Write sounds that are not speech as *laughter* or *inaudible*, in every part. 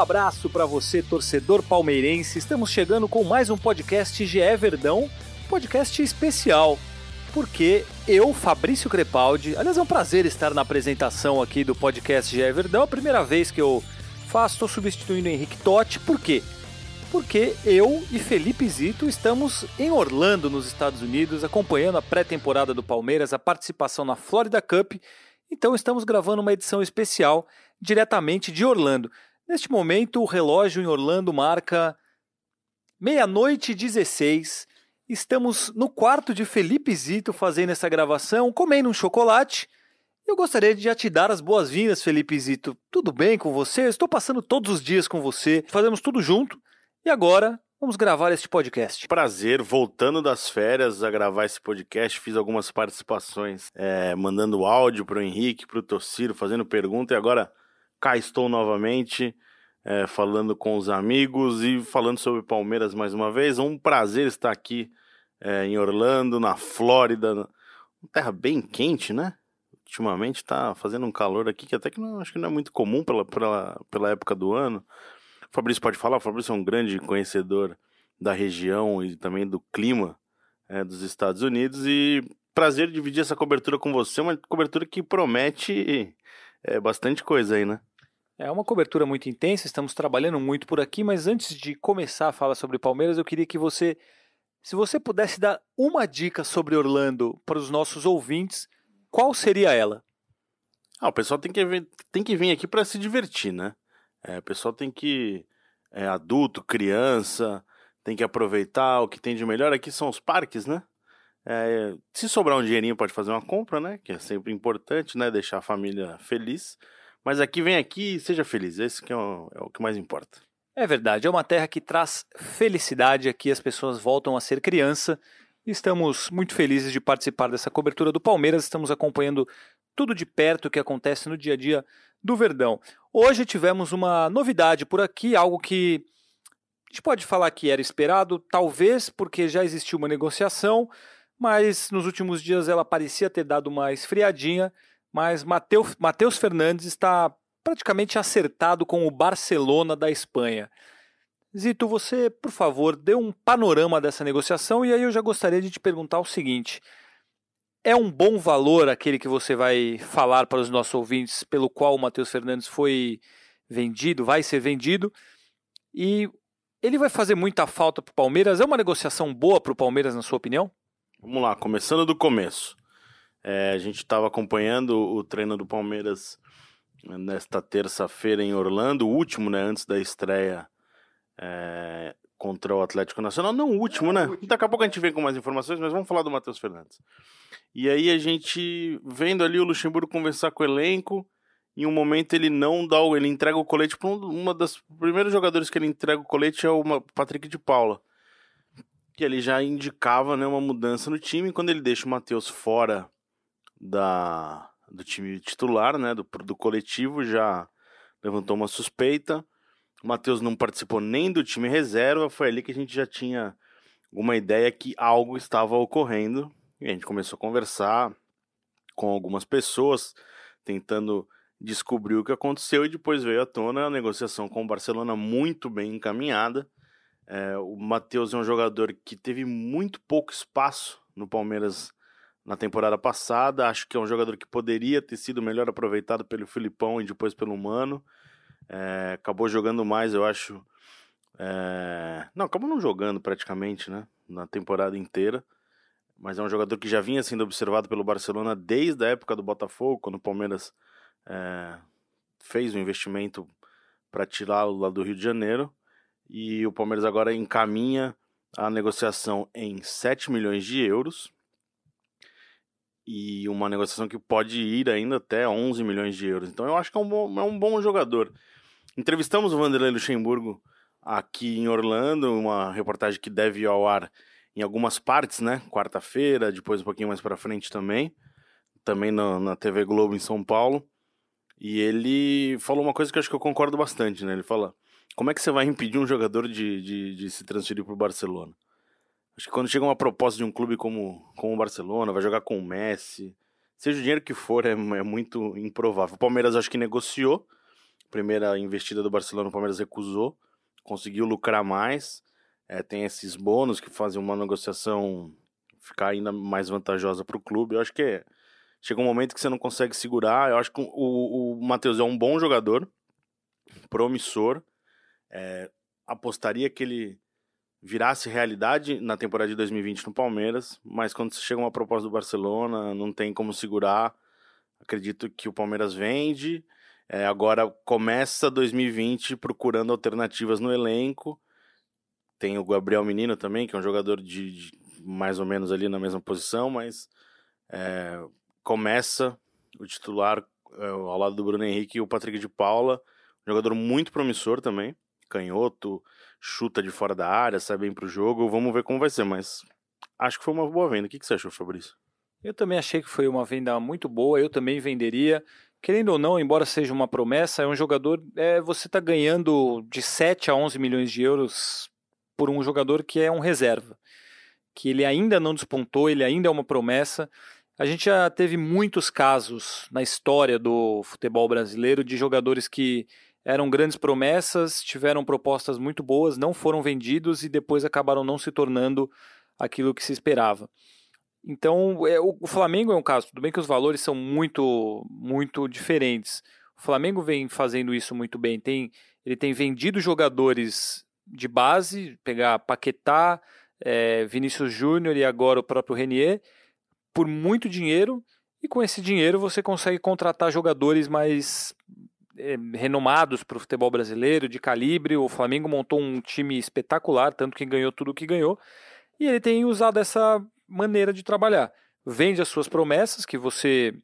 Abraço para você, torcedor palmeirense. Estamos chegando com mais um podcast GE Verdão, podcast especial, porque eu, Fabrício Crepaldi, aliás, é um prazer estar na apresentação aqui do podcast GE Verdão, é a primeira vez que eu faço, estou substituindo o Henrique Totti, por quê? Porque eu e Felipe Zito estamos em Orlando, nos Estados Unidos, acompanhando a pré-temporada do Palmeiras, a participação na Florida Cup. Então estamos gravando uma edição especial diretamente de Orlando. Neste momento, o relógio em Orlando marca meia-noite e 16. Estamos no quarto de Felipe Zito fazendo essa gravação, comendo um chocolate. Eu gostaria de já te dar as boas-vindas, Felipe Zito. Tudo bem com você? Estou passando todos os dias com você, fazemos tudo junto. E agora, vamos gravar este podcast. Prazer, voltando das férias a gravar esse podcast, fiz algumas participações, é, mandando áudio pro Henrique, pro Tociro, fazendo pergunta, e agora cá estou novamente, é, falando com os amigos e falando sobre Palmeiras mais uma vez. Um prazer estar aqui é, em Orlando, na Flórida, uma terra bem quente, né? Ultimamente tá fazendo um calor aqui que até que não, acho que não é muito comum pela, pela, pela época do ano. O Fabrício pode falar, o Fabrício é um grande conhecedor da região e também do clima é, dos Estados Unidos e prazer dividir essa cobertura com você, uma cobertura que promete é, bastante coisa aí, né? É uma cobertura muito intensa, estamos trabalhando muito por aqui, mas antes de começar a falar sobre Palmeiras, eu queria que você, se você pudesse dar uma dica sobre Orlando para os nossos ouvintes, qual seria ela? Ah, o pessoal tem que tem que vir aqui para se divertir, né? É, o pessoal tem que. É, adulto, criança, tem que aproveitar o que tem de melhor. Aqui são os parques, né? É, se sobrar um dinheirinho, pode fazer uma compra, né? Que é sempre importante, né? Deixar a família feliz. Mas aqui, vem aqui e seja feliz. Esse que é o, é o que mais importa. É verdade, é uma terra que traz felicidade. Aqui as pessoas voltam a ser criança. Estamos muito felizes de participar dessa cobertura do Palmeiras. Estamos acompanhando tudo de perto o que acontece no dia a dia do Verdão. Hoje tivemos uma novidade por aqui, algo que a gente pode falar que era esperado, talvez porque já existiu uma negociação, mas nos últimos dias ela parecia ter dado uma esfriadinha. Mas Mateus, Mateus Fernandes está praticamente acertado com o Barcelona da Espanha. Zito, você, por favor, dê um panorama dessa negociação e aí eu já gostaria de te perguntar o seguinte: é um bom valor aquele que você vai falar para os nossos ouvintes pelo qual o Matheus Fernandes foi vendido, vai ser vendido? E ele vai fazer muita falta para o Palmeiras? É uma negociação boa para o Palmeiras, na sua opinião? Vamos lá, começando do começo. É, a gente estava acompanhando o treino do Palmeiras nesta terça-feira em Orlando, o último, né, antes da estreia é, contra o Atlético Nacional. Não o último, né? Daqui a pouco a gente vem com mais informações, mas vamos falar do Matheus Fernandes. E aí a gente vendo ali o Luxemburgo conversar com o elenco, em um momento ele não dá o, ele entrega o colete para um, uma das primeiros jogadores que ele entrega o colete é o Patrick de Paula. Que ele já indicava, né, uma mudança no time, quando ele deixa o Matheus fora da do time titular, né, do, do coletivo, já levantou uma suspeita. O Matheus não participou nem do time reserva, foi ali que a gente já tinha uma ideia que algo estava ocorrendo. E a gente começou a conversar com algumas pessoas, tentando descobrir o que aconteceu, e depois veio à tona a negociação com o Barcelona muito bem encaminhada. É, o Matheus é um jogador que teve muito pouco espaço no Palmeiras na temporada passada. Acho que é um jogador que poderia ter sido melhor aproveitado pelo Filipão e depois pelo Mano. É, acabou jogando mais, eu acho. É... Não, acabou não jogando praticamente, né? Na temporada inteira. Mas é um jogador que já vinha sendo observado pelo Barcelona desde a época do Botafogo, quando o Palmeiras é... fez um investimento para tirá-lo lá do Rio de Janeiro. E o Palmeiras agora encaminha a negociação em 7 milhões de euros e uma negociação que pode ir ainda até 11 milhões de euros. Então eu acho que é um bom, é um bom jogador. Entrevistamos o Vanderlei Luxemburgo aqui em Orlando, uma reportagem que deve ir ao ar em algumas partes, né? Quarta-feira, depois um pouquinho mais para frente também, também na, na TV Globo em São Paulo. E ele falou uma coisa que eu acho que eu concordo bastante, né? Ele fala: como é que você vai impedir um jogador de, de, de se transferir para o Barcelona? Acho que quando chega uma proposta de um clube como, como o Barcelona, vai jogar com o Messi, seja o dinheiro que for, é, é muito improvável. O Palmeiras acho que negociou, primeira investida do Barcelona, o Palmeiras recusou, conseguiu lucrar mais, é, tem esses bônus que fazem uma negociação ficar ainda mais vantajosa para o clube. Eu acho que é, chega um momento que você não consegue segurar. Eu acho que o, o Matheus é um bom jogador, promissor. É, apostaria que ele virasse realidade na temporada de 2020 no Palmeiras, mas quando chega uma proposta do Barcelona, não tem como segurar. Acredito que o Palmeiras vende. É, agora começa 2020 procurando alternativas no elenco. Tem o Gabriel Menino também, que é um jogador de, de mais ou menos ali na mesma posição, mas é, começa o titular é, ao lado do Bruno Henrique e o Patrick de Paula, jogador muito promissor também, canhoto, chuta de fora da área, sai bem pro jogo. Vamos ver como vai ser, mas acho que foi uma boa venda. O que, você achou, Fabrício? Eu também achei que foi uma venda muito boa, eu também venderia. Querendo ou não, embora seja uma promessa, é um jogador. É, você está ganhando de 7 a 11 milhões de euros por um jogador que é um reserva. Que ele ainda não despontou, ele ainda é uma promessa. A gente já teve muitos casos na história do futebol brasileiro de jogadores que eram grandes promessas, tiveram propostas muito boas, não foram vendidos e depois acabaram não se tornando aquilo que se esperava. Então, é, o, o, Flamengo é um caso, tudo bem que os valores são muito, muito diferentes. O Flamengo vem fazendo isso muito bem. Tem, ele tem vendido jogadores de base, pegar Paquetá, é, Vinícius Júnior e agora o próprio Renier, por muito dinheiro, e com esse dinheiro você consegue contratar jogadores mais renomados para o futebol brasileiro, de calibre. O Flamengo montou um time espetacular, tanto que ganhou tudo o que ganhou. E ele tem usado essa maneira de trabalhar. Vende as suas promessas que você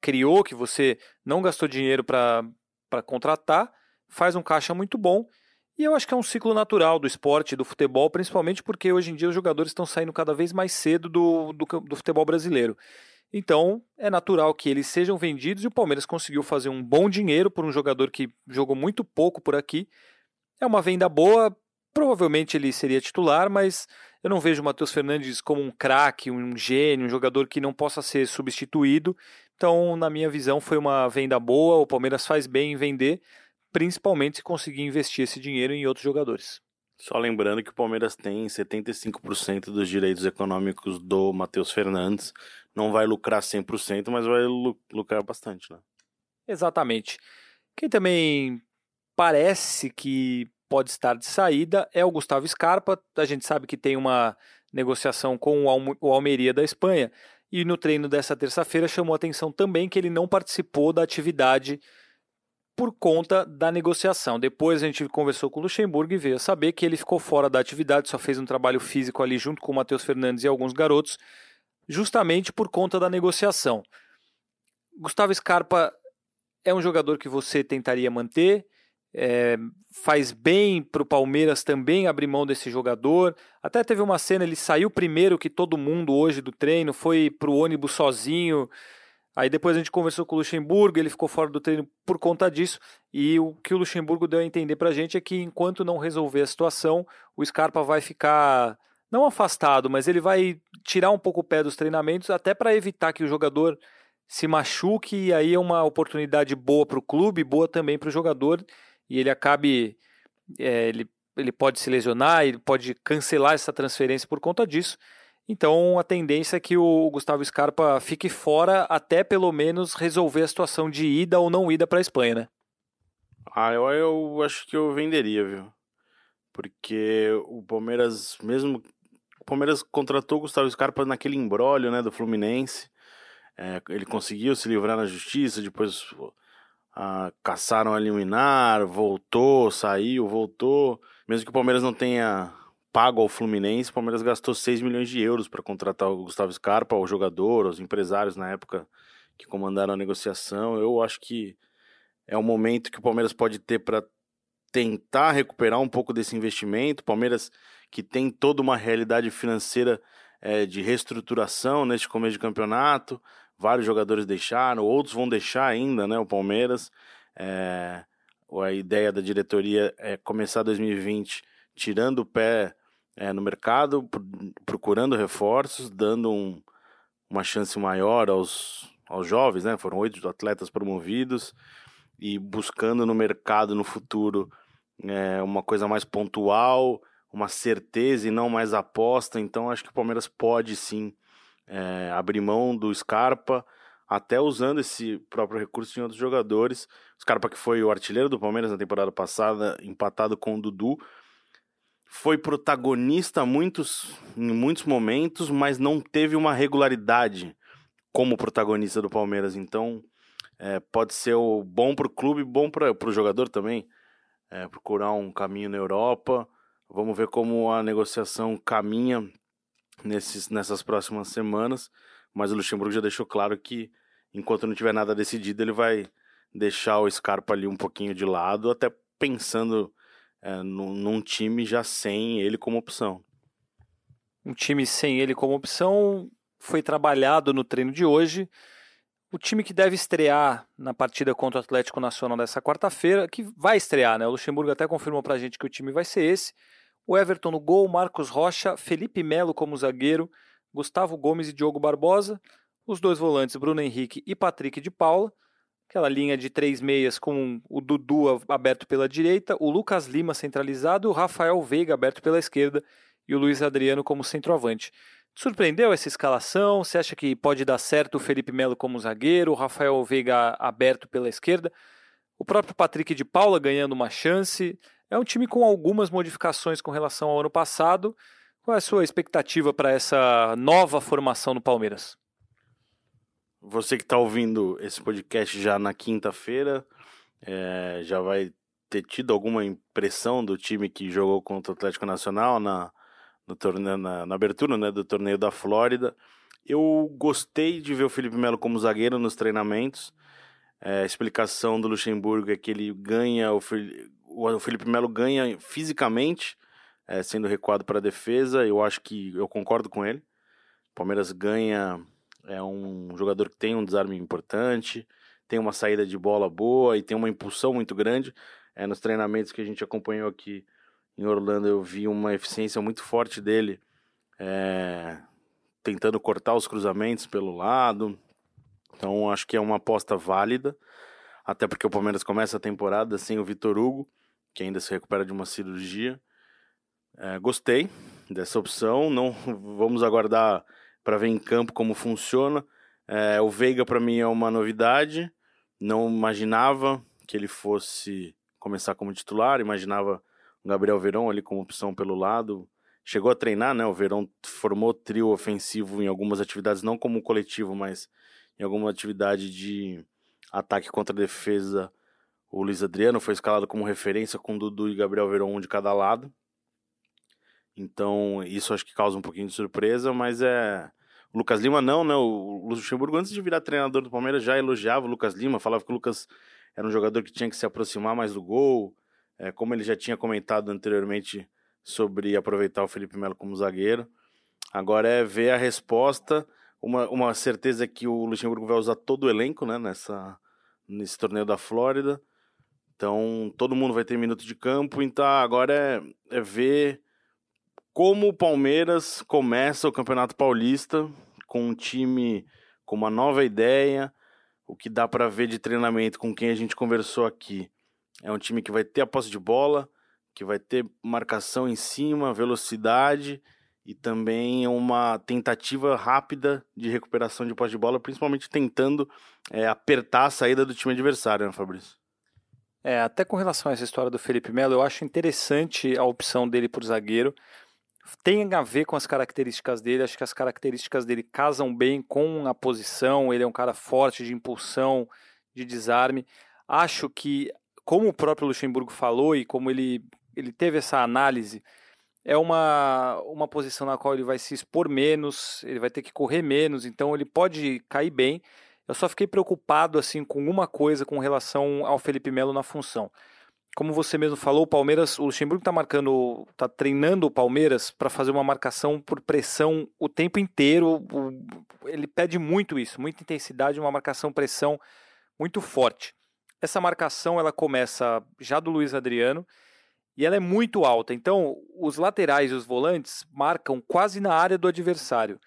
criou, que você não gastou dinheiro para contratar, faz um caixa muito bom. E eu acho que é um ciclo natural do esporte, do futebol, principalmente porque hoje em dia os jogadores estão saindo cada vez mais cedo do, do, do futebol brasileiro. Então, é natural que eles sejam vendidos e o Palmeiras conseguiu fazer um bom dinheiro por um jogador que jogou muito pouco por aqui. É uma venda boa, provavelmente ele seria titular, mas eu não vejo o Matheus Fernandes como um craque, um gênio, um jogador que não possa ser substituído. Então, na minha visão, foi uma venda boa. O Palmeiras faz bem em vender, principalmente se conseguir investir esse dinheiro em outros jogadores. Só lembrando que o Palmeiras tem 75% dos direitos econômicos do Matheus Fernandes. Não vai lucrar 100%, mas vai lucrar bastante, né? Exatamente. Quem também parece que pode estar de saída é o Gustavo Scarpa. A gente sabe que tem uma negociação com o Almeria da Espanha. E no treino dessa terça-feira chamou atenção também que ele não participou da atividade por conta da negociação. Depois a gente conversou com o Luxemburgo e veio a saber que ele ficou fora da atividade, só fez um trabalho físico ali junto com o Matheus Fernandes e alguns garotos, justamente por conta da negociação. Gustavo Scarpa é um jogador que você tentaria manter, é, faz bem para o Palmeiras também abrir mão desse jogador. Até teve uma cena, ele saiu primeiro que todo mundo hoje do treino, foi para o ônibus sozinho. Aí depois a gente conversou com o Luxemburgo, ele ficou fora do treino por conta disso. E o que o Luxemburgo deu a entender para a gente é que enquanto não resolver a situação, o Scarpa vai ficar não afastado, mas ele vai tirar um pouco o pé dos treinamentos, até para evitar que o jogador se machuque. E aí é uma oportunidade boa para o clube, boa também para o jogador, e ele acabe. É, ele, ele pode se lesionar, ele pode cancelar essa transferência por conta disso. Então a tendência é que o Gustavo Scarpa fique fora até pelo menos resolver a situação de ida ou não ida para a Espanha, né? Ah, eu, eu acho que eu venderia, viu? Porque o Palmeiras, mesmo. O Palmeiras contratou o Gustavo Scarpa naquele embrólio né, do Fluminense. É, ele conseguiu se livrar na justiça, depois ah, caçaram a liminar, voltou, saiu, voltou. Mesmo que o Palmeiras não tenha pago ao Fluminense, o Palmeiras gastou 6 milhões de euros para contratar o Gustavo Scarpa, o jogador, os empresários na época que comandaram a negociação. Eu acho que é um momento que o Palmeiras pode ter para tentar recuperar um pouco desse investimento. Palmeiras que tem toda uma realidade financeira é, de reestruturação neste começo de campeonato. Vários jogadores deixaram, outros vão deixar ainda, né? O Palmeiras. É, a ideia da diretoria é começar 2020 tirando o pé é, no mercado, procurando reforços, dando um, uma chance maior aos, aos jovens, né? Foram oito atletas promovidos e buscando no mercado no futuro é, uma coisa mais pontual, uma certeza e não mais aposta. Então acho que o Palmeiras pode sim é, abrir mão do Scarpa, até usando esse próprio recurso em outros jogadores. Scarpa que foi o artilheiro do Palmeiras na temporada passada, empatado com o Dudu. Foi protagonista muitos, em muitos momentos, mas não teve uma regularidade como protagonista do Palmeiras. Então, é, pode ser o bom para o clube, bom para o jogador também é, procurar um caminho na Europa. Vamos ver como a negociação caminha nesses, nessas próximas semanas. Mas o Luxemburgo já deixou claro que enquanto não tiver nada decidido, ele vai deixar o Scarpa ali um pouquinho de lado, até pensando é, num, num time já sem ele como opção. Um time sem ele como opção foi trabalhado no treino de hoje. O time que deve estrear na partida contra o Atlético Nacional dessa quarta-feira, que vai estrear, né? O Luxemburgo até confirmou pra gente que o time vai ser esse. O Everton no gol, Marcos Rocha, Felipe Melo como zagueiro, Gustavo Gomes e Diogo Barbosa. Os dois volantes, Bruno Henrique e Patrick de Paula. Aquela linha de três meias com o Dudu aberto pela direita, o Lucas Lima centralizado, o Rafael Veiga aberto pela esquerda e o Luiz Adriano como centroavante. Surpreendeu essa escalação? Você acha que pode dar certo o Felipe Melo como zagueiro, o Rafael Veiga aberto pela esquerda, o próprio Patrick de Paula ganhando uma chance? É um time com algumas modificações com relação ao ano passado. Qual é a sua expectativa para essa nova formação no Palmeiras? Você que está ouvindo esse podcast já na quinta-feira, é, já vai ter tido alguma impressão do time que jogou contra o Atlético Nacional na, no torneio, na, na abertura né, do torneio da Flórida. Eu gostei de ver o Felipe Melo como zagueiro nos treinamentos. É, a explicação do Luxemburgo é que ele ganha, o, o Felipe Melo ganha fisicamente, é, sendo recuado para a defesa. Eu acho que eu concordo com ele. O Palmeiras ganha, é um jogador que tem um desarme importante, tem uma saída de bola boa e tem uma impulsão muito grande. É, nos treinamentos que a gente acompanhou aqui em Orlando eu vi uma eficiência muito forte dele, é, tentando cortar os cruzamentos pelo lado. Então acho que é uma aposta válida, até porque o Palmeiras começa a temporada sem o Vitor Hugo, que ainda se recupera de uma cirurgia. É, gostei dessa opção. Não vamos aguardar para ver em campo como funciona. É, o Veiga para mim é uma novidade. Não imaginava que ele fosse começar como titular. Imaginava Gabriel Verão ali como opção pelo lado. Chegou a treinar, né? O Verão formou trio ofensivo em algumas atividades, não como coletivo, mas em alguma atividade de ataque contra defesa. O Luiz Adriano foi escalado como referência com Dudu e Gabriel Verão um de cada lado. Então, isso acho que causa um pouquinho de surpresa, mas é. O Lucas Lima não, né? O Luxemburgo, antes de virar treinador do Palmeiras, já elogiava o Lucas Lima, falava que o Lucas era um jogador que tinha que se aproximar mais do gol, é, como ele já tinha comentado anteriormente sobre aproveitar o Felipe Melo como zagueiro. Agora é ver a resposta. Uma, uma certeza que o Luxemburgo vai usar todo o elenco né, nessa, nesse torneio da Flórida. Então todo mundo vai ter minuto de campo. Então agora é, é ver como o Palmeiras começa o Campeonato Paulista com um time com uma nova ideia. O que dá para ver de treinamento com quem a gente conversou aqui é um time que vai ter a posse de bola, que vai ter marcação em cima, velocidade e também uma tentativa rápida de recuperação de posse de bola, principalmente tentando é, apertar a saída do time adversário, né, Fabrício? É, até com relação a essa história do Felipe Melo, eu acho interessante a opção dele por zagueiro. Tem a ver com as características dele, acho que as características dele casam bem com a posição. Ele é um cara forte de impulsão, de desarme. Acho que como o próprio Luxemburgo falou e como ele, ele teve essa análise, é uma, uma posição na qual ele vai se expor menos, ele vai ter que correr menos, então ele pode cair bem. Eu só fiquei preocupado assim com uma coisa com relação ao Felipe Melo na função. como você mesmo falou, o Palmeiras, o Luxemburgo está marcando, está treinando o Palmeiras para fazer uma marcação por pressão o tempo inteiro. ele pede muito isso, muita intensidade, uma marcação pressão muito forte. Essa marcação ela começa já do Luiz Adriano e ela é muito alta. Então, os laterais e os volantes marcam quase na área do adversário.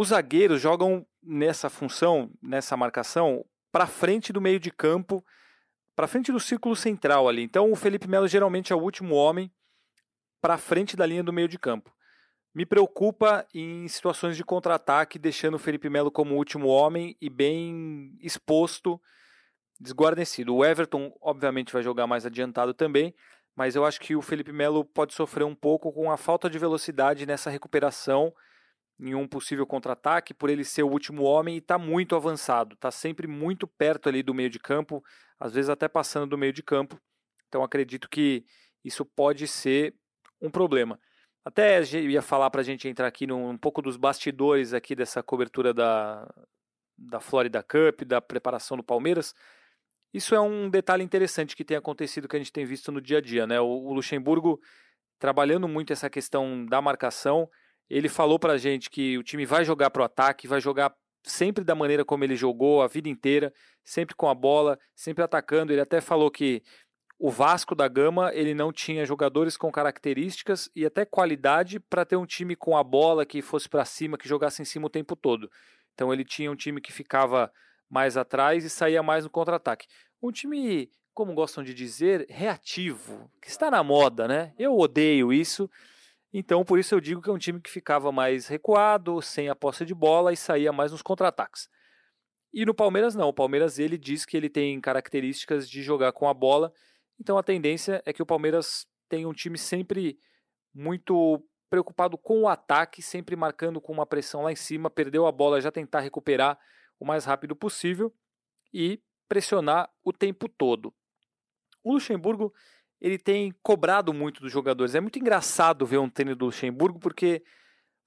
Os zagueiros jogam nessa função, nessa marcação, para frente do meio de campo para frente do círculo central ali. Então o Felipe Melo geralmente é o último homem para frente da linha do meio de campo. Me preocupa em situações de contra-ataque, deixando o Felipe Melo como último homem e bem exposto, desguarnecido. O Everton, obviamente, vai jogar mais adiantado também, mas eu acho que o Felipe Melo pode sofrer um pouco com a falta de velocidade nessa recuperação em um possível contra-ataque, por ele ser o último homem e está muito avançado, está sempre muito perto ali do meio de campo, às vezes até passando do meio de campo. Então acredito que isso pode ser um problema. Até ia falar para a gente entrar aqui num um pouco dos bastidores aqui dessa cobertura da, da Florida Cup, da preparação do Palmeiras. Isso é um detalhe interessante que tem acontecido que a gente tem visto no dia a dia, né? O, o Luxemburgo trabalhando muito essa questão da marcação ele falou pra gente que o time vai jogar pro ataque, vai jogar sempre da maneira como ele jogou a vida inteira, sempre com a bola, sempre atacando. Ele até falou que o Vasco da Gama ele não tinha jogadores com características e até qualidade para ter um time com a bola que fosse para cima, que jogasse em cima o tempo todo. Então ele tinha um time que ficava mais atrás e saía mais no contra-ataque. Um time, como gostam de dizer, reativo, que está na moda, né? Eu odeio isso. Então, por isso eu digo que é um time que ficava mais recuado, sem a posse de bola e saía mais nos contra-ataques. E no Palmeiras não, o Palmeiras ele diz que ele tem características de jogar com a bola, então a tendência é que o Palmeiras tenha um time sempre muito preocupado com o ataque, sempre marcando com uma pressão lá em cima, perdeu a bola, já tentar recuperar o mais rápido possível e pressionar o tempo todo. O Luxemburgo ele tem cobrado muito dos jogadores. É muito engraçado ver um treino do Luxemburgo porque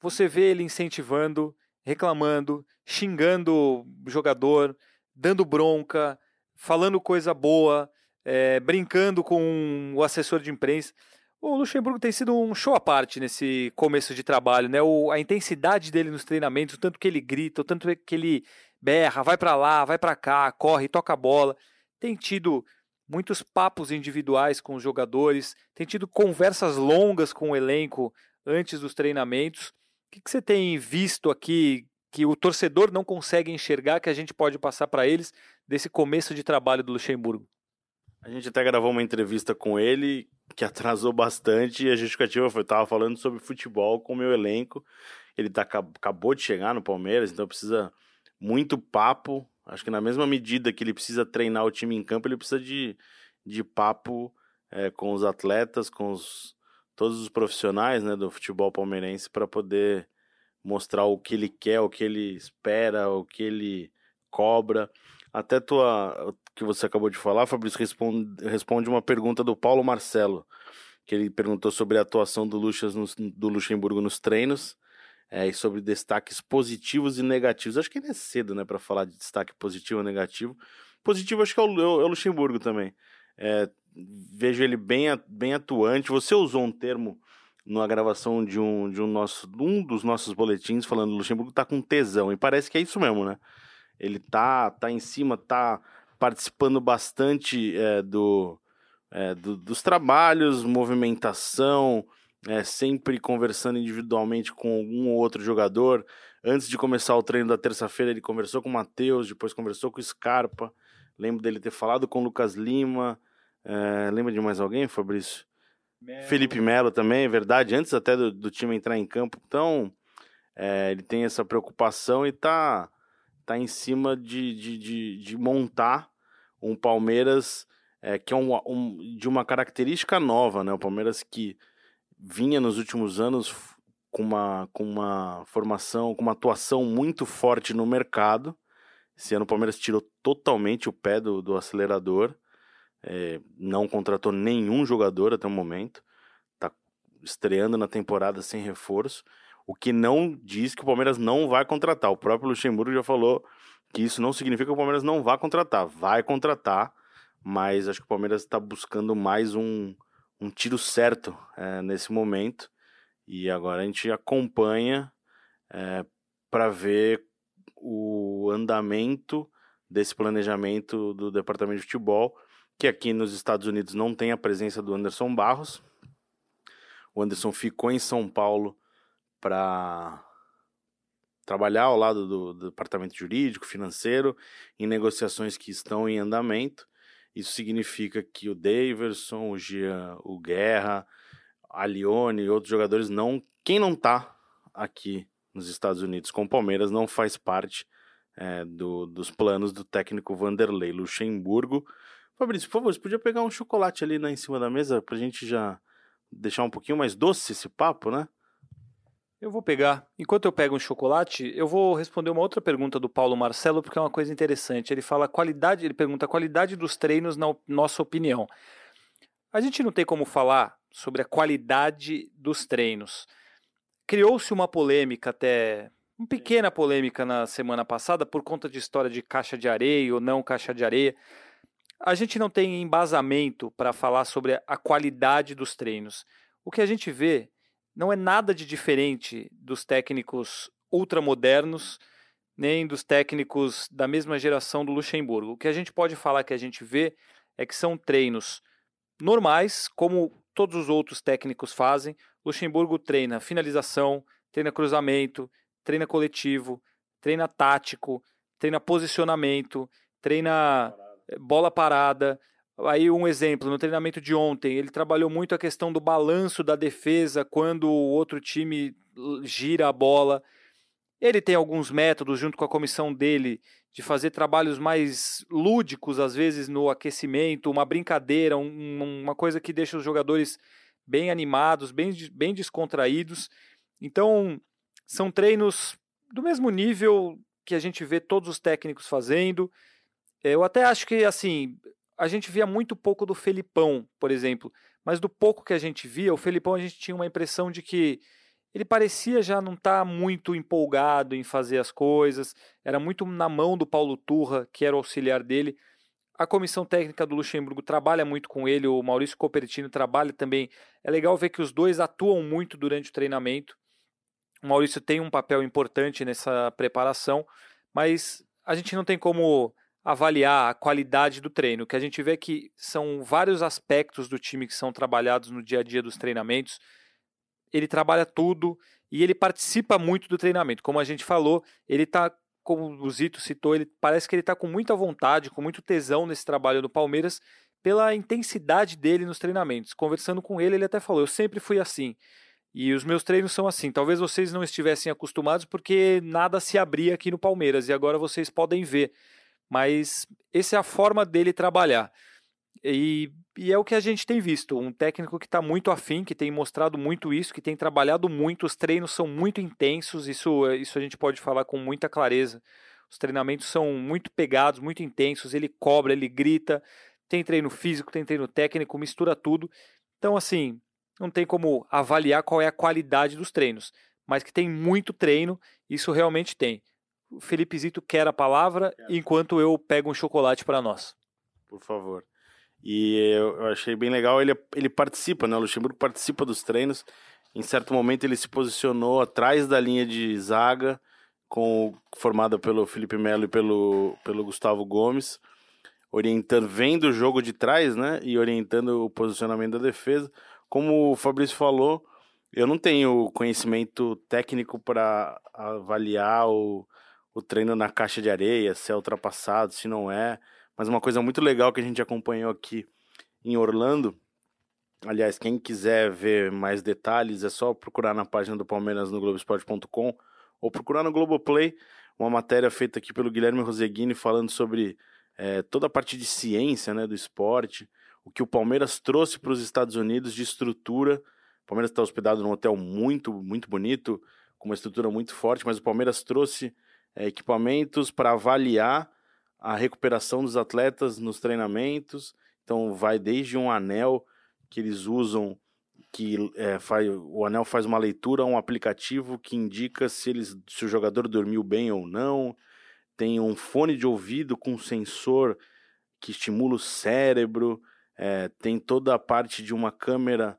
você vê ele incentivando, reclamando, xingando o jogador, dando bronca, falando coisa boa, é, brincando com o assessor de imprensa. O Luxemburgo tem sido um show à parte nesse começo de trabalho, né? O, a intensidade dele nos treinamentos, o tanto que ele grita, o tanto que ele berra, vai para lá, vai para cá, corre, toca a bola. Tem tido muitos papos individuais com os jogadores, tem tido conversas longas com o elenco antes dos treinamentos. O que, que você tem visto aqui que o torcedor não consegue enxergar que a gente pode passar para eles desse começo de trabalho do Luxemburgo? A gente até gravou uma entrevista com ele que atrasou bastante e a justificativa foi estava falando sobre futebol com o meu elenco. Ele tá, acabou de chegar no Palmeiras, então precisa muito papo Acho que na mesma medida que ele precisa treinar o time em campo, ele precisa de, de papo é, com os atletas, com os, todos os profissionais né, do futebol palmeirense para poder mostrar o que ele quer, o que ele espera, o que ele cobra. Até tua que você acabou de falar, Fabrício, responde, responde uma pergunta do Paulo Marcelo, que ele perguntou sobre a atuação do, Luxas no, do Luxemburgo nos treinos é, e sobre destaques positivos e negativos. Acho que ainda é cedo, né, para falar de destaque positivo ou negativo. Positivo acho que é o, é o Luxemburgo também. É, vejo ele bem, bem atuante. Você usou um termo numa gravação de um, de um, nosso, um dos nossos boletins falando que o Luxemburgo tá com tesão. E parece que é isso mesmo, né? Ele tá, tá em cima, tá participando bastante é, do, do, dos trabalhos, movimentação, é, sempre conversando individualmente com algum ou outro jogador. Antes de começar o treino da terça-feira, ele conversou com o Matheus, depois conversou com o Scarpa. Lembro dele ter falado com o Lucas Lima. É, lembra de mais alguém, Fabrício? Melo. Felipe Melo também, é verdade, antes até do, do time entrar em campo. Então, é, ele tem essa preocupação e tá, tá em cima de, de, de, de montar um Palmeiras é, que é um, um, de uma característica nova, né? O Palmeiras que vinha nos últimos anos com uma, com uma formação, com uma atuação muito forte no mercado. Esse ano o Palmeiras tirou totalmente o pé do, do acelerador, é, não contratou nenhum jogador até o momento, está estreando na temporada sem reforço, o que não diz que o Palmeiras não vai contratar. O próprio Luxemburgo já falou que isso não significa que o Palmeiras não vai contratar, vai contratar, mas acho que o Palmeiras está buscando mais um, um tiro certo é, nesse momento. E agora a gente acompanha é, para ver o andamento desse planejamento do departamento de futebol, que aqui nos Estados Unidos não tem a presença do Anderson Barros. O Anderson ficou em São Paulo para trabalhar ao lado do, do, departamento jurídico, financeiro, em negociações que estão em andamento. Isso significa que o Daverson, o o Guerra, a Lione e outros jogadores não. Quem não está aqui nos Estados Unidos com o Palmeiras não faz parte é, do, dos planos do técnico Vanderlei Luxemburgo. Fabrício, por favor, você podia pegar um chocolate ali né, em cima da mesa para a gente já deixar um pouquinho mais doce esse papo, né? Eu vou pegar. Enquanto eu pego um chocolate, eu vou responder uma outra pergunta do Paulo Marcelo, porque é uma coisa interessante. Ele fala qualidade, ele pergunta a qualidade dos treinos na nossa opinião. A gente não tem como falar sobre a qualidade dos treinos. Criou-se uma polêmica até uma pequena polêmica na semana passada por conta de história de caixa de areia ou não caixa de areia. A gente não tem embasamento para falar sobre a qualidade dos treinos. O que a gente vê não é nada de diferente dos técnicos ultramodernos, nem dos técnicos da mesma geração do Luxemburgo. O que a gente pode falar que a gente vê é que são treinos normais, como todos os outros técnicos fazem. Luxemburgo treina finalização, treina cruzamento, treina coletivo, treina tático, treina posicionamento, treina eh, bola parada, Aí um exemplo, no treinamento de ontem, ele trabalhou muito a questão do balanço da defesa quando o outro time gira a bola. Ele tem alguns métodos junto com a comissão dele de fazer trabalhos mais lúdicos às vezes no aquecimento, uma brincadeira, um, uma coisa que deixa os jogadores bem animados, bem, bem descontraídos. Então, são treinos do mesmo nível que a gente vê todos os técnicos fazendo. Eu até acho que assim, a gente via muito pouco do Felipão, por exemplo. Mas do pouco que a gente via, o Felipão a gente tinha uma impressão de que ele parecia já não estar tá muito empolgado em fazer as coisas, era muito na mão do Paulo Turra, que era o auxiliar dele. A comissão técnica do Luxemburgo trabalha muito com ele, o Maurício Copertino trabalha também. É legal ver que os dois atuam muito durante o treinamento. O Maurício tem um papel importante nessa preparação, mas a gente não tem como avaliar a qualidade do treino. Que a gente vê que são vários aspectos do time que são trabalhados no dia a dia dos treinamentos. Ele trabalha tudo e ele participa muito do treinamento. Como a gente falou, ele está, como o Zito citou, ele parece que ele está com muita vontade, com muito tesão nesse trabalho do Palmeiras, pela intensidade dele nos treinamentos. Conversando com ele, ele até falou: Eu sempre fui assim. E os meus treinos são assim. Talvez vocês não estivessem acostumados porque nada se abria aqui no Palmeiras e agora vocês podem ver mas essa é a forma dele trabalhar. E, e, é o que a gente tem visto, um técnico que está muito afim, que tem mostrado muito isso, que tem trabalhado muito, os treinos são muito intensos, isso, isso a gente pode falar com muita clareza. Os treinamentos são muito pegados, muito intensos, ele cobra, ele grita, tem treino físico, tem treino técnico, mistura tudo. Então, assim, não tem como avaliar qual é a qualidade dos treinos, mas que tem muito treino, isso realmente tem o Felipe Zito quer a palavra enquanto eu pego um chocolate para nós. Por favor. E eu achei bem legal, ele, ele participa, né? O Luxemburgo participa dos treinos. Em certo momento ele se posicionou atrás da linha de zaga, com, formada pelo Felipe Melo e pelo, pelo Gustavo Gomes, orientando, vendo o jogo de trás, né? E orientando o posicionamento da defesa. Como o Fabrício falou, eu não tenho conhecimento técnico para avaliar o, o treino na caixa de areia, se é ultrapassado, se não é. Mas uma coisa muito legal que a gente acompanhou aqui em Orlando. Aliás, quem quiser ver mais detalhes é só procurar na página do Palmeiras no Globoesporte.com ou procurar no Globoplay uma matéria feita aqui pelo Guilherme Roseguini falando sobre é, toda a parte de ciência né, do esporte, o que o Palmeiras trouxe para os Estados Unidos de estrutura. O Palmeiras está hospedado num hotel muito, muito bonito, com uma estrutura muito forte, mas o Palmeiras trouxe é, equipamentos para avaliar a recuperação dos atletas nos treinamentos. Então, vai desde um anel que eles usam, que é, faz, o anel faz uma leitura, um aplicativo que indica se, eles, se o jogador dormiu bem ou não. Tem um fone de ouvido com sensor que estimula o cérebro, é, tem toda a parte de uma câmera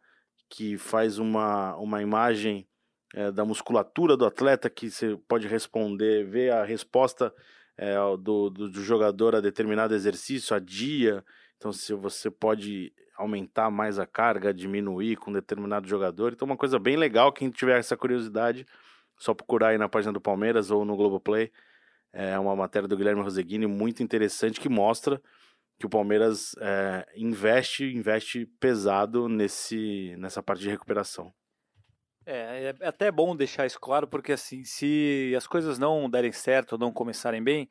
que faz uma, uma imagem é, da musculatura do atleta que você pode responder, ver a resposta é, do, do, do, jogador a determinado exercício, a dia. Então, se você pode aumentar mais a carga, diminuir com determinado jogador. Então, uma coisa bem legal. Quem tiver essa curiosidade, só procurar aí na página do Palmeiras ou no Globoplay. É uma matéria do Guilherme Roseguini muito interessante que mostra que o Palmeiras é, investe, investe pesado nesse, nessa parte de recuperação. É, é até bom deixar isso claro, porque assim, se as coisas não derem certo ou não começarem bem,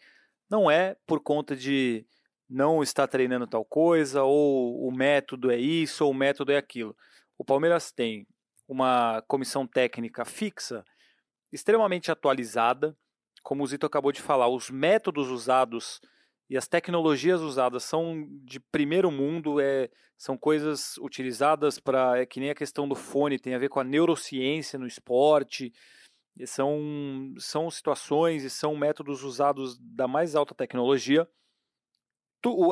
não é por conta de não estar treinando tal coisa, ou o método é isso, ou o método é aquilo. O Palmeiras tem uma comissão técnica fixa, extremamente atualizada, como o Zito acabou de falar, os métodos usados e as tecnologias usadas são de primeiro mundo, é, são coisas utilizadas para. É que nem a questão do fone, tem a ver com a neurociência no esporte. São, são situações e são métodos usados da mais alta tecnologia.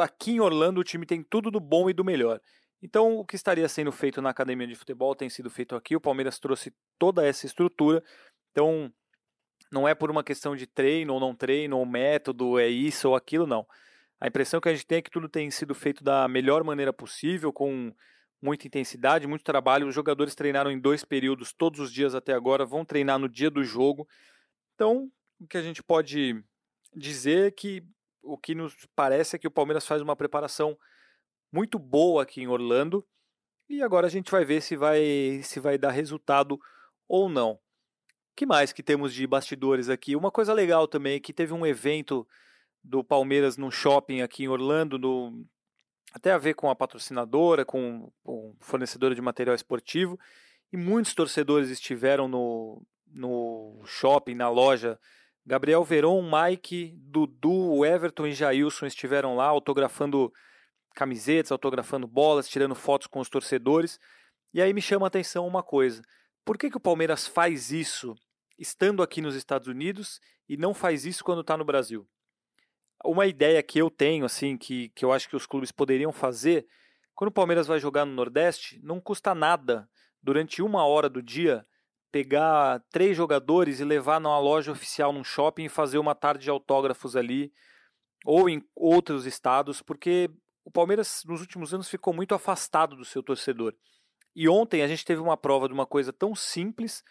Aqui em Orlando o time tem tudo do bom e do melhor. Então, o que estaria sendo feito na academia de futebol tem sido feito aqui. O Palmeiras trouxe toda essa estrutura. Então, não é por uma questão de treino ou não treino, ou método, é isso ou aquilo, não. A impressão que a gente tem é que tudo tem sido feito da melhor maneira possível, com muita intensidade, muito trabalho. Os jogadores treinaram em dois períodos todos os dias até agora, vão treinar no dia do jogo. Então, o que a gente pode dizer é que o que nos parece é que o Palmeiras faz uma preparação muito boa aqui em Orlando. E agora a gente vai ver se vai se vai dar resultado ou não que mais que temos de bastidores aqui? Uma coisa legal também é que teve um evento do Palmeiras num shopping aqui em Orlando, no, até a ver com a patrocinadora, com, com fornecedora de material esportivo, e muitos torcedores estiveram no, no shopping, na loja. Gabriel Veron, Mike, Dudu, Everton e Jailson estiveram lá autografando camisetas, autografando bolas, tirando fotos com os torcedores. E aí me chama a atenção uma coisa. Por que, que o Palmeiras faz isso estando aqui nos Estados Unidos e não faz isso quando está no Brasil. Uma ideia que eu tenho, assim, que, que eu acho que os clubes poderiam fazer, quando o Palmeiras vai jogar no Nordeste, não custa nada, durante uma hora do dia, pegar três jogadores e levar numa loja oficial num shopping e fazer uma tarde de autógrafos ali, ou em outros estados, porque o Palmeiras nos últimos anos ficou muito afastado do seu torcedor. E ontem a gente teve uma prova de uma coisa tão simples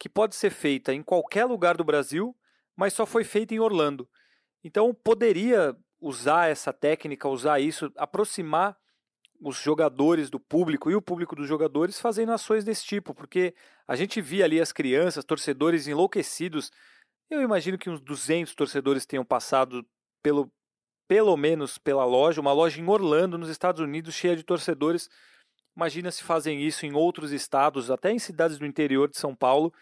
que pode ser feita em qualquer lugar do Brasil, mas só foi feita em Orlando. Então poderia usar essa técnica, usar isso, aproximar os jogadores do público e o público dos jogadores fazendo ações desse tipo, porque a gente via ali as crianças, torcedores enlouquecidos. Eu imagino que uns 200 torcedores tenham passado pelo pelo menos pela loja, uma loja em Orlando, nos Estados Unidos, cheia de torcedores Imagina se fazem isso em outros estados, até em cidades do interior de São Paulo,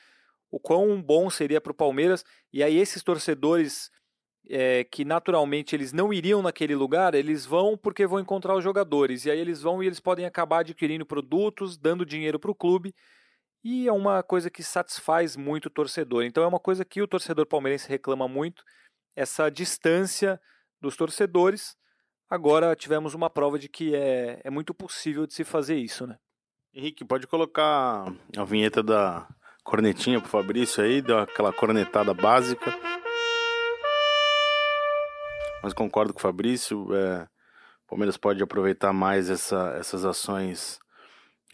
o quão bom seria para o Palmeiras. E aí esses torcedores é, que naturalmente eles não iriam naquele lugar, eles vão porque vão encontrar os jogadores. E aí eles vão e eles podem acabar adquirindo produtos, dando dinheiro para o clube. E é uma coisa que satisfaz muito o torcedor. Então é uma coisa que o torcedor palmeirense reclama muito, essa distância dos torcedores. Agora tivemos uma prova de que é, é muito possível de se fazer isso, né? Henrique, pode colocar a vinheta da cornetinha pro Fabrício aí, deu aquela cornetada básica. Mas concordo com o Fabrício, é, o Palmeiras pode aproveitar mais essa, essas ações,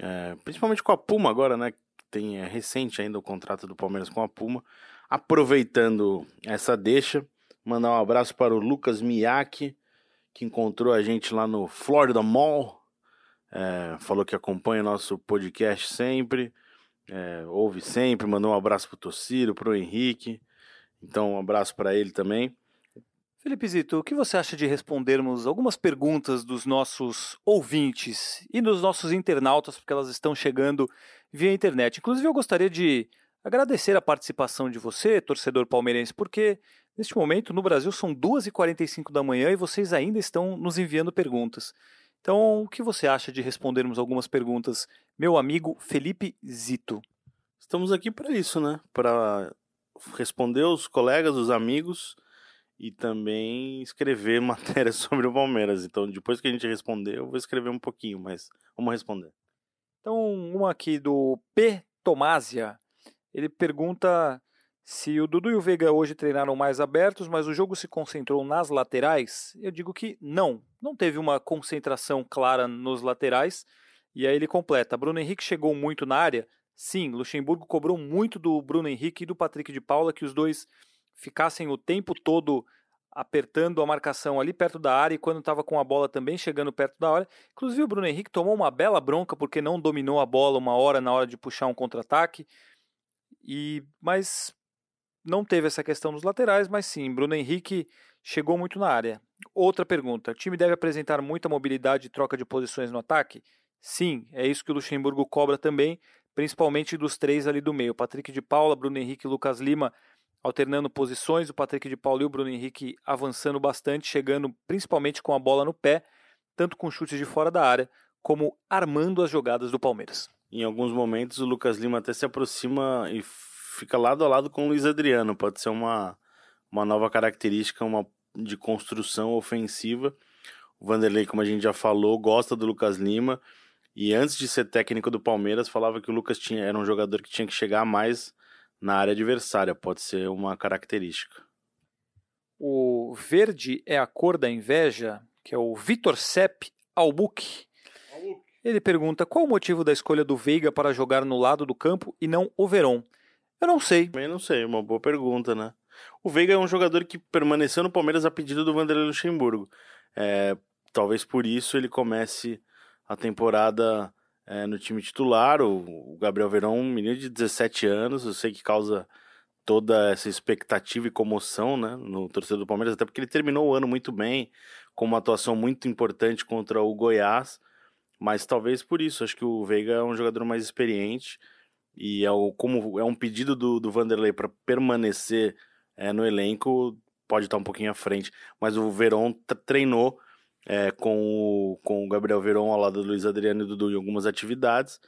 é, principalmente com a Puma agora, né? Tem é, recente ainda o contrato do Palmeiras com a Puma. Aproveitando essa deixa, mandar um abraço para o Lucas Miyake, que encontrou a gente lá no Florida Mall. É, falou que acompanha nosso podcast sempre, é, ouve sempre, mandou um abraço pro Tociro, pro Henrique. Então, um abraço para ele também. Felipe Zito, o que você acha de respondermos algumas perguntas dos nossos ouvintes e dos nossos internautas, porque elas estão chegando via internet? Inclusive, eu gostaria de agradecer a participação de você, torcedor palmeirense, porque Neste momento, no Brasil, são 2h45 da manhã e vocês ainda estão nos enviando perguntas. Então, o que você acha de respondermos algumas perguntas, meu amigo Felipe Zito? Estamos aqui para isso, né? Para responder os colegas, os amigos e também escrever *laughs* matérias sobre o Palmeiras. Então, depois que a gente responder, eu vou escrever um pouquinho, mas vamos responder. Então, uma aqui do P. Tomásia. Ele pergunta se o Dudu e o Veiga hoje treinaram mais abertos, mas o jogo se concentrou nas laterais. Eu digo que não. Não teve uma concentração clara nos laterais. E aí ele completa. Bruno Henrique chegou muito na área? Sim, Luxemburgo cobrou muito do Bruno Henrique e do Patrick de Paula que os dois ficassem o tempo todo apertando a marcação ali perto da área e quando estava com a bola também chegando perto da área. Inclusive o Bruno Henrique tomou uma bela bronca porque não dominou a bola uma hora na hora de puxar um contra-ataque. E mas não teve essa questão dos laterais, mas sim, Bruno Henrique chegou muito na área. Outra pergunta: o time deve apresentar muita mobilidade e troca de posições no ataque? Sim, é isso que o Luxemburgo cobra também, principalmente dos três ali do meio. Patrick de Paula, Bruno Henrique e Lucas Lima alternando posições, o Patrick de Paula e o Bruno Henrique avançando bastante, chegando principalmente com a bola no pé, tanto com chutes de fora da área, como armando as jogadas do Palmeiras. Em alguns momentos o Lucas Lima até se aproxima e fica lado a lado com o Luiz Adriano, pode ser uma, uma nova característica uma, de construção ofensiva. O Vanderlei, como a gente já falou, gosta do Lucas Lima, e antes de ser técnico do Palmeiras, falava que o Lucas tinha, era um jogador que tinha que chegar mais na área adversária, pode ser uma característica. O verde é a cor da inveja, que é o Vitor Sepp Albuque. Ele pergunta qual o motivo da escolha do Veiga para jogar no lado do campo e não o Verón. Eu não sei. Também não sei, uma boa pergunta, né? O Veiga é um jogador que permaneceu no Palmeiras a pedido do Vanderlei Luxemburgo. É, talvez por isso ele comece a temporada é, no time titular. O, o Gabriel Verão, um menino de 17 anos, eu sei que causa toda essa expectativa e comoção né, no torcedor do Palmeiras, até porque ele terminou o ano muito bem, com uma atuação muito importante contra o Goiás, mas talvez por isso, acho que o Veiga é um jogador mais experiente e é o, como é um pedido do, do Vanderlei para permanecer é, no elenco, pode estar um pouquinho à frente, mas o Verón treinou é, com, o, com o Gabriel Veron ao lado do Luiz Adriano e Dudu em algumas atividades.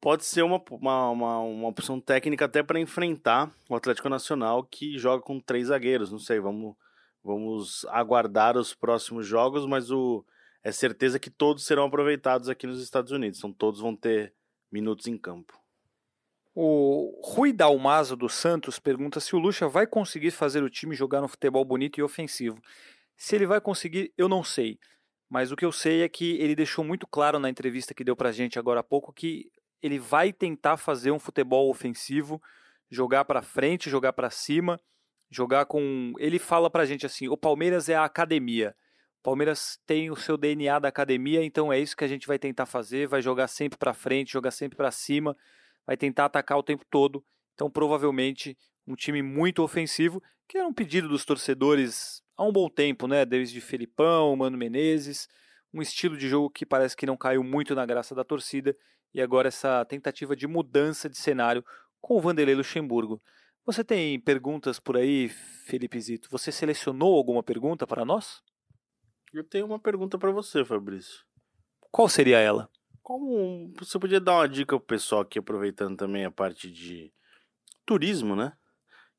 Pode ser uma, uma, uma, uma opção técnica até para enfrentar o Atlético Nacional que joga com três zagueiros. Não sei, vamos, vamos aguardar os próximos jogos, mas o, é certeza que todos serão aproveitados aqui nos Estados Unidos. Então todos vão ter minutos em campo. O Rui Dalmazo dos Santos pergunta se o Lucha vai conseguir fazer o time jogar no futebol bonito e ofensivo. Se ele vai conseguir, eu não sei. Mas o que eu sei é que ele deixou muito claro na entrevista que deu pra gente agora há pouco que ele vai tentar fazer um futebol ofensivo, jogar para frente, jogar para cima, jogar com. Ele fala pra gente assim: o Palmeiras é a academia. Palmeiras tem o seu DNA da academia, então é isso que a gente vai tentar fazer, vai jogar sempre para frente, jogar sempre para cima, vai tentar atacar o tempo todo. Então, provavelmente, um time muito ofensivo, que era um pedido dos torcedores há um bom tempo, né? Desde Felipão, Mano Menezes, um estilo de jogo que parece que não caiu muito na graça da torcida e agora essa tentativa de mudança de cenário com o Vanderlei Luxemburgo. Você tem perguntas por aí, Felipe Zito? Você selecionou alguma pergunta para nós? Eu tenho uma pergunta para você, Fabrício. Qual seria ela? Como você podia dar uma dica pro pessoal aqui, aproveitando também a parte de turismo, né?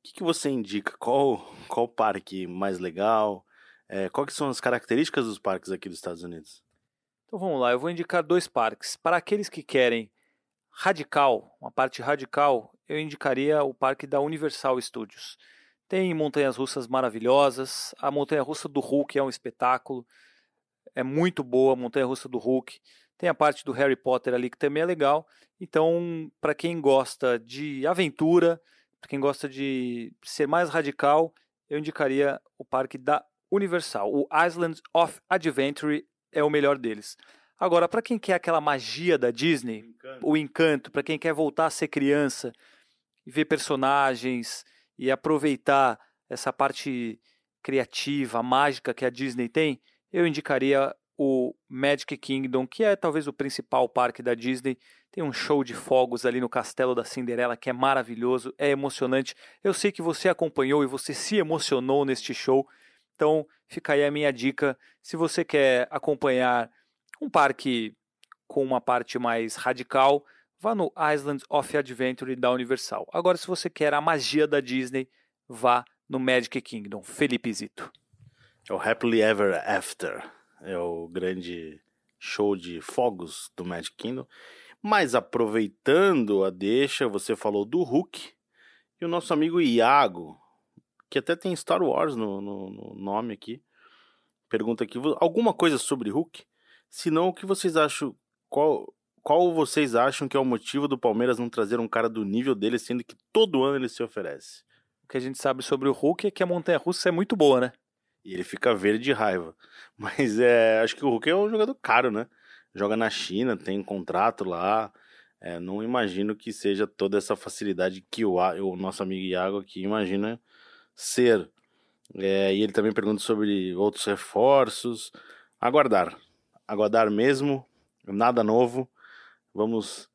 que, que você indica? Qual, qual parque mais legal? É, quais são as características dos parques aqui dos Estados Unidos? Então vamos lá, eu vou indicar dois parques. Para aqueles que querem radical, uma parte radical, eu indicaria o parque da Universal Studios. Tem montanhas russas maravilhosas, a montanha russa do Hulk é um espetáculo, é muito boa a montanha russa do Hulk. Tem a parte do Harry Potter ali que também é legal. Então, para quem gosta de aventura, para quem gosta de ser mais radical, eu indicaria o parque da Universal. O Islands of Adventure é o melhor deles. Agora, para quem quer aquela magia da Disney, o encanto, encanto para quem quer voltar a ser criança, ver personagens e aproveitar essa parte criativa, mágica que a Disney tem, eu indicaria o Magic Kingdom, que é talvez o principal parque da Disney. Tem um show de fogos ali no Castelo da Cinderela que é maravilhoso, é emocionante. Eu sei que você acompanhou e você se emocionou neste show. Então, fica aí a minha dica. Se você quer acompanhar um parque com uma parte mais radical, vá no Island of Adventure da Universal. Agora, se você quer a magia da Disney, vá no Magic Kingdom? Felipe Zito. É o Happily Ever After. É o grande show de fogos do Magic Kingdom. Mas aproveitando a deixa, você falou do Hulk. E o nosso amigo Iago, que até tem Star Wars no, no, no nome aqui, pergunta aqui alguma coisa sobre Hulk? Se não, o que vocês acham? Qual, qual vocês acham que é o motivo do Palmeiras não trazer um cara do nível dele, sendo que todo ano ele se oferece? O que a gente sabe sobre o Hulk é que a montanha russa é muito boa, né? E ele fica verde de raiva. *laughs* Mas é, acho que o Hulk é um jogador caro, né? Joga na China, tem um contrato lá. É, não imagino que seja toda essa facilidade que o, o nosso amigo Iago aqui imagina ser. É, e ele também pergunta sobre outros reforços. Aguardar. Aguardar mesmo. Nada novo. Vamos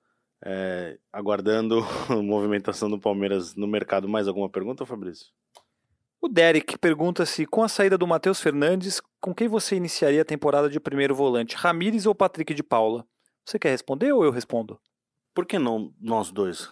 é, aguardando *laughs* a movimentação do Palmeiras no mercado. Mais alguma pergunta, Fabrício? O Derek pergunta se, com a saída do Matheus Fernandes, com quem você iniciaria a temporada de primeiro volante, Ramires ou Patrick de Paula? Você quer responder ou eu respondo? Por que não nós dois?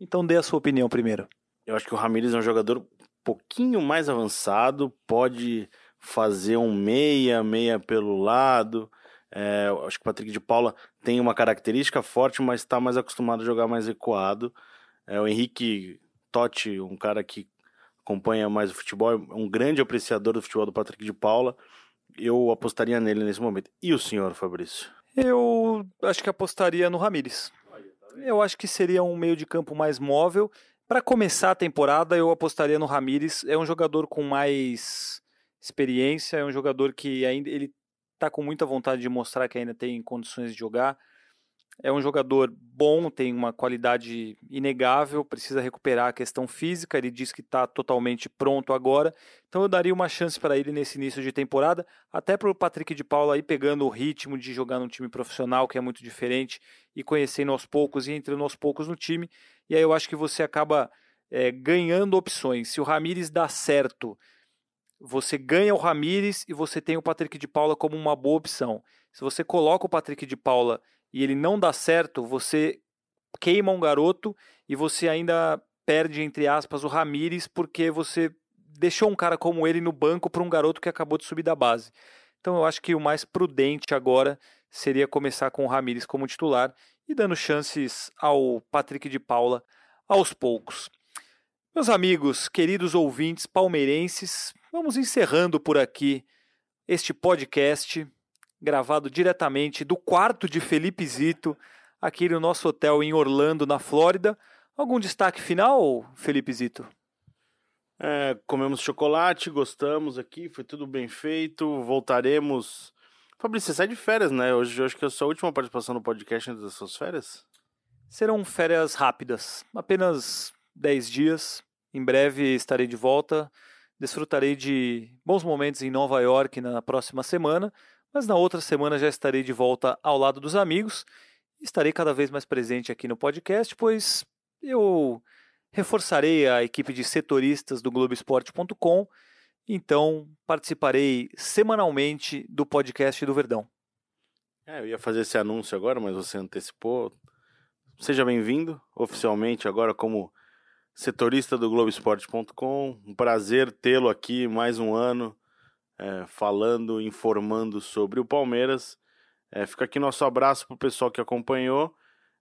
Então dê a sua opinião primeiro. Eu acho que o Ramires é um jogador um pouquinho mais avançado, pode fazer um meia, meia pelo lado. É, acho que o Patrick de Paula tem uma característica forte, mas está mais acostumado a jogar mais recuado. É, o Henrique Totti, um cara que acompanha mais o futebol, é um grande apreciador do futebol do Patrick de Paula. Eu apostaria nele nesse momento. E o senhor, Fabrício? Eu acho que apostaria no Ramires. Eu acho que seria um meio de campo mais móvel. Para começar a temporada, eu apostaria no Ramires. É um jogador com mais experiência, é um jogador que ainda ele está com muita vontade de mostrar que ainda tem condições de jogar. É um jogador bom, tem uma qualidade inegável, precisa recuperar a questão física. Ele diz que está totalmente pronto agora, então eu daria uma chance para ele nesse início de temporada, até para o Patrick de Paula aí pegando o ritmo de jogar num time profissional, que é muito diferente, e conhecendo aos poucos e entrando aos poucos no time. E aí eu acho que você acaba é, ganhando opções. Se o Ramires dá certo, você ganha o Ramires e você tem o Patrick de Paula como uma boa opção. Se você coloca o Patrick de Paula e ele não dá certo, você queima um garoto e você ainda perde, entre aspas, o Ramires porque você deixou um cara como ele no banco para um garoto que acabou de subir da base. Então eu acho que o mais prudente agora seria começar com o Ramires como titular e dando chances ao Patrick de Paula aos poucos. Meus amigos, queridos ouvintes palmeirenses, vamos encerrando por aqui este podcast gravado diretamente do quarto de Felipe Zito, aqui no nosso hotel em Orlando, na Flórida. Algum destaque final, Felipe Zito? É, comemos chocolate, gostamos aqui, foi tudo bem feito. Voltaremos. Fabrício, você sai de férias, né? Hoje acho que é a sua última participação no podcast antes das suas férias? Serão férias rápidas, apenas 10 dias. Em breve estarei de volta. Desfrutarei de bons momentos em Nova York na próxima semana mas na outra semana já estarei de volta ao lado dos amigos. Estarei cada vez mais presente aqui no podcast, pois eu reforçarei a equipe de setoristas do Globoesporte.com. Então participarei semanalmente do podcast do Verdão. É, eu ia fazer esse anúncio agora, mas você antecipou. Seja bem-vindo oficialmente agora como setorista do Globoesporte.com. Um prazer tê-lo aqui mais um ano é, falando, informando sobre o Palmeiras. É, fica aqui nosso abraço para o pessoal que acompanhou.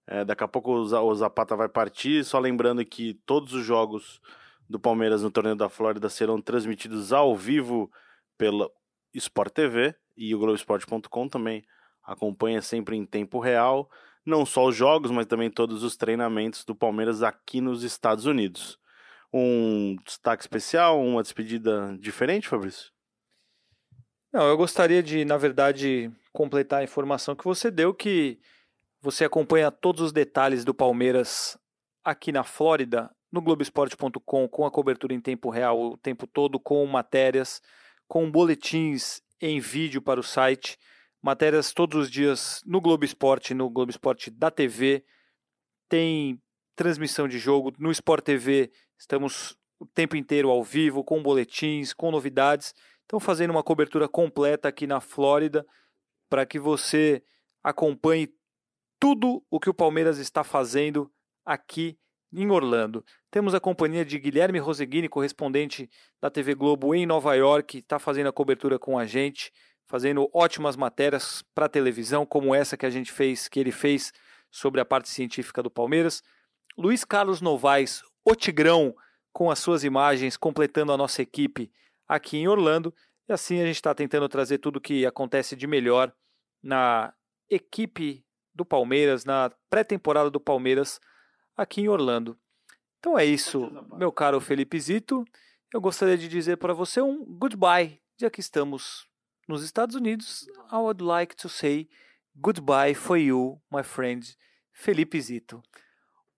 É, daqui a pouco o Zapata vai partir. Só lembrando que todos os jogos do Palmeiras no Torneio da Flórida serão transmitidos ao vivo pela Sport TV e o Globoesporte.com também acompanha sempre em tempo real, não só os jogos, mas também todos os treinamentos do Palmeiras aqui nos Estados Unidos. Um destaque especial, uma despedida diferente, Fabrício? Não, eu gostaria de, na verdade, completar a informação que você deu, que você acompanha todos os detalhes do Palmeiras aqui na Flórida, no Globoesporte.com, com a cobertura em tempo real o tempo todo, com matérias, com boletins em vídeo para o site, matérias todos os dias no Globo Esporte, no Globo Esporte da TV, tem transmissão de jogo no Sport TV, estamos o tempo inteiro ao vivo, com boletins, com novidades. Estão fazendo uma cobertura completa aqui na Flórida para que você acompanhe tudo o que o Palmeiras está fazendo aqui em Orlando. Temos a companhia de Guilherme Roseguini, correspondente da TV Globo em Nova York, está fazendo a cobertura com a gente, fazendo ótimas matérias para televisão, como essa que a gente fez, que ele fez sobre a parte científica do Palmeiras. Luiz Carlos Novaes, o Tigrão, com as suas imagens, completando a nossa equipe aqui em Orlando. E assim a gente está tentando trazer tudo o que acontece de melhor na equipe do Palmeiras, na pré-temporada do Palmeiras aqui em Orlando. Então é isso, meu caro Felipe Zito. Eu gostaria de dizer para você um goodbye, já que estamos nos Estados Unidos. I would like to say goodbye for you, my friend Felipe Zito.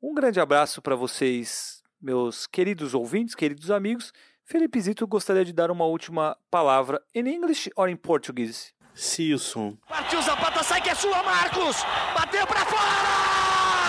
Um grande abraço para vocês, meus queridos ouvintes, queridos amigos. Felipe Zito gostaria de dar uma última palavra em English or em português. See you soon. Partiu Zapata, sai que é sua, Marcos! Bateu pra fora!